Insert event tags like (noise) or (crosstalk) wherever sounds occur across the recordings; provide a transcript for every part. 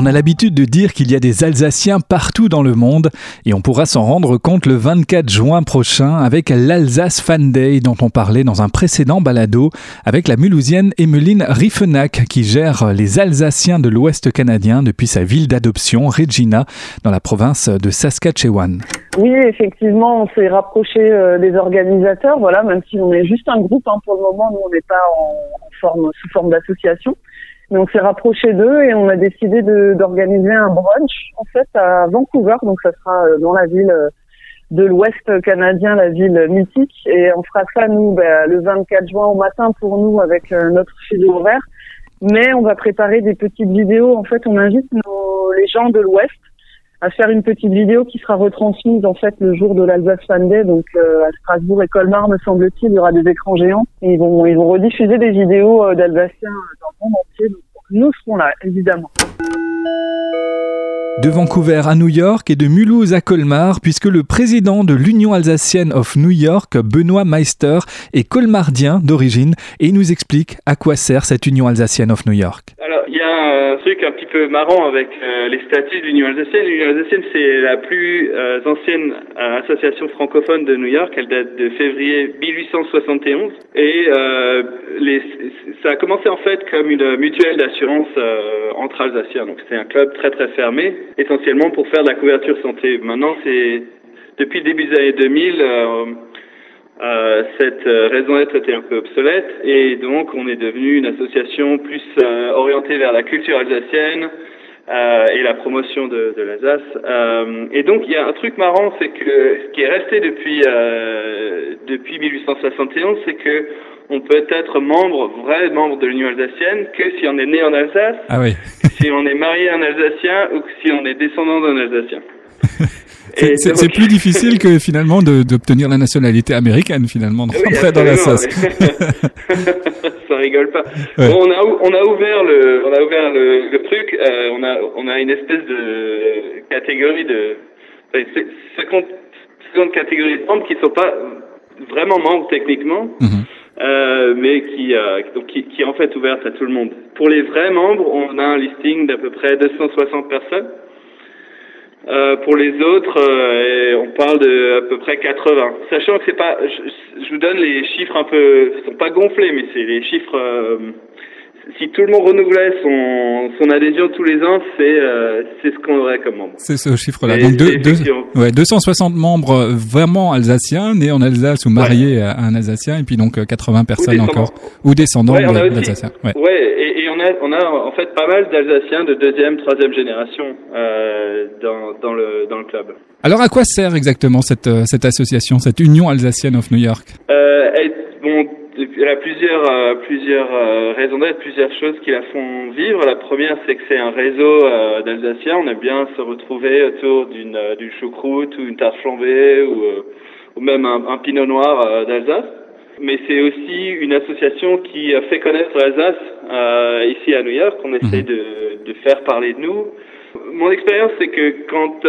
On a l'habitude de dire qu'il y a des Alsaciens partout dans le monde et on pourra s'en rendre compte le 24 juin prochain avec l'Alsace Fan Day dont on parlait dans un précédent balado avec la Mulhousienne Emmeline Riffenac qui gère les Alsaciens de l'Ouest canadien depuis sa ville d'adoption Regina dans la province de Saskatchewan. Oui, effectivement, on s'est rapproché euh, des organisateurs, voilà, même si on est juste un groupe hein, pour le moment, nous on n'est pas sous forme d'association. Mais on s'est rapproché d'eux et on a décidé d'organiser un brunch en fait à Vancouver. Donc ça sera euh, dans la ville euh, de l'Ouest canadien, la ville mythique. Et on fera ça nous ben, le 24 juin au matin pour nous avec euh, notre fuseau horaire. Mais on va préparer des petites vidéos. En fait, on invite nos, les gens de l'Ouest à faire une petite vidéo qui sera retransmise en fait le jour de l'Alsace Fan donc à Strasbourg et Colmar, me semble-t-il, il y aura des écrans géants. Et ils vont ils vont rediffuser des vidéos d'Alsaciens dans le monde entier. Nous serons là, évidemment. De Vancouver à New York et de Mulhouse à Colmar, puisque le président de l'Union alsacienne of New York, Benoît Meister, est colmardien d'origine et nous explique à quoi sert cette Union alsacienne of New York un truc un petit peu marrant avec euh, les statuts de l'Union alsacienne. L'Union alsacienne, c'est la plus euh, ancienne euh, association francophone de New York. Elle date de février 1871. Et les, ça a commencé en fait comme une mutuelle d'assurance entre Alsaciens. Donc c'est un club très très fermé, essentiellement pour faire de la couverture santé. Maintenant, c'est depuis le début des années 2000 euh, cette euh, raison d'être était un peu obsolète et donc on est devenu une association plus euh, orientée vers la culture alsacienne euh, et la promotion de, de l'Alsace. et donc il y a un truc marrant, c'est que ce qui est resté depuis depuis 1871, c'est que on peut être membre, vrai membre de l'Union alsacienne, que si on est né en Alsace, ah oui. si on est marié à un Alsacien ou si on est descendant d'un Alsacien. (laughs) C'est plus difficile que finalement d'obtenir la nationalité américaine finalement de (laughs) rentrer dans la sauce. (laughs) ça rigole pas. on a on a ouvert le on a ouvert le, le truc. Euh, on a on a une espèce de catégorie de 50 50 catégories de membres qui sont pas vraiment membres techniquement. Mhm. Euh, mais qui, euh, qui, qui est en fait ouverte à tout le monde. Pour les vrais membres, on a un listing d'à peu près 260 personnes. Euh, pour les autres, euh, on parle de à peu près 80. Sachant que c'est pas, je, je, vous donne les chiffres un peu, ils sont pas gonflés, mais c'est les chiffres. Euh, si tout le monde renouvelait son, son adhésion tous les ans, c'est euh, c'est ce qu'on aurait comme membre. C'est ce chiffre-là. Donc deux, deux, ouais, 260 membres vraiment alsaciens, nés en Alsace ou mariés à un Alsacien, et puis donc 80 personnes encore ou descendants ouais, d'Alsaciens. Ouais. ouais, et, et on a on a en fait pas mal d'Alsaciens de deuxième, troisième génération euh, dans dans le dans le club. Alors à quoi sert exactement cette euh, cette association, cette Union alsacienne of New York? Euh, elle, bon, elle a plusieurs, euh, plusieurs euh, raisons d'être, plusieurs choses qui la font vivre. La première, c'est que c'est un réseau euh, d'Alsaciens. On aime bien se retrouver autour d'une d'une choucroute ou une tarte flambée ou, ou même un, un pinot noir d'Alsace. Mais c'est aussi une association qui fait connaître l'Alsace ici à New York. On essaie mhm. de, de faire parler de nous. Mon expérience, c'est que quand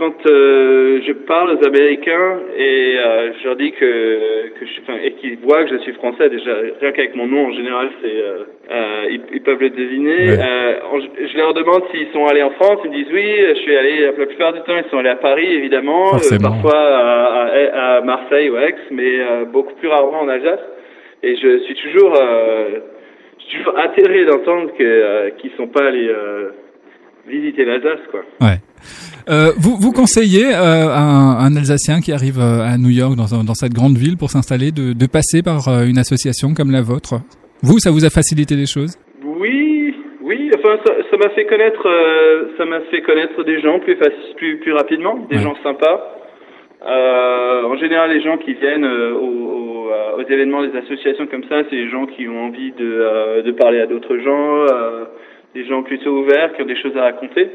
quand euh, je parle aux Américains et euh, je leur dis que, que je, enfin, et qu'ils voient que je suis français, déjà rien qu'avec mon nom en général, c'est euh, euh ils, ils, peuvent le deviner. je leur demande s'ils sont allés en France, ils me disent oui, je suis allé la plupart du temps, ils sont allés à Paris évidemment, parfois à, à, Marseille ou Aix, mais beaucoup plus rarement en Alsace. Et je suis toujours, je suis toujours atterré d'entendre que qu'ils sont pas allés visiter l'Alsace, quoi. Ouais. Euh, vous, vous conseillez euh, un, un, Alsacien qui arrive euh, à New York, dans, dans cette grande ville, pour s'installer, de, de, passer par euh, une association comme la vôtre? Vous, ça vous a facilité les choses? Oui, oui. Enfin, ça m'a fait connaître, ça m'a fait connaître des gens plus, plus, plus rapidement, des gens sympas. en général, les gens qui viennent aux, aux, événements des associations comme ça, c'est les gens qui ont envie de, de parler à d'autres gens, des gens plutôt ouverts, qui ont des choses à raconter.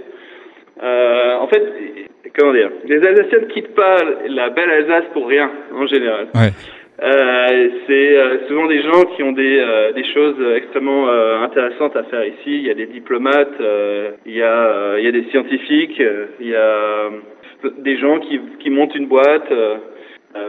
Euh, en fait, comment dire, les Alsaciens ne quittent pas la belle Alsace pour rien, en général. Ouais. Euh, c'est euh, souvent des gens qui ont des, euh, des choses extrêmement euh, intéressantes à faire ici. Il y a des diplomates, il y a, il y a des scientifiques, il y a des gens qui, qui montent une boîte.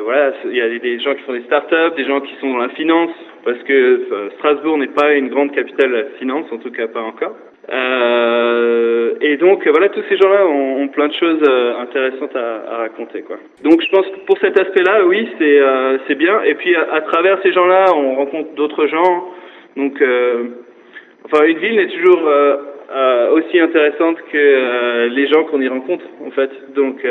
voilà, il y a des gens qui font des startups, des gens qui sont dans la finance. Parce que Strasbourg n'est pas une grande capitale finance, en tout cas pas encore. Euh, et donc voilà, tous ces gens-là ont, plein de choses euh, intéressantes à, raconter, quoi. Donc je pense que pour cet aspect-là, oui, c'est euh, c'est bien. Et puis à, à travers ces gens-là, on rencontre d'autres gens. Donc, euh, enfin, une ville n'est toujours euh, aussi intéressante que les gens qu'on y rencontre, en fait. Donc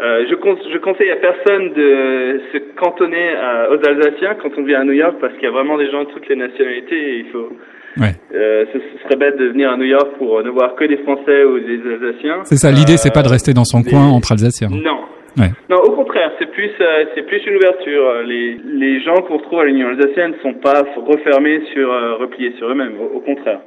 euh, je, con je, conseille à personne de se cantonner à, aux Alsaciens quand on vient à New York parce qu'il y a vraiment des gens de toutes les nationalités et il faut. Ouais. Euh, ce, serait bête de venir à New York pour ne voir que des Français ou des Alsaciens. C'est ça, l'idée, c'est pas de rester dans son coin entre Alsaciens. Non. Ouais. Non, au contraire, c'est plus, euh, c'est plus une ouverture. Les, les gens qu'on retrouve à l'Union alsacienne ne sont pas refermés sur, euh, repliés sur eux-mêmes. Au, au contraire.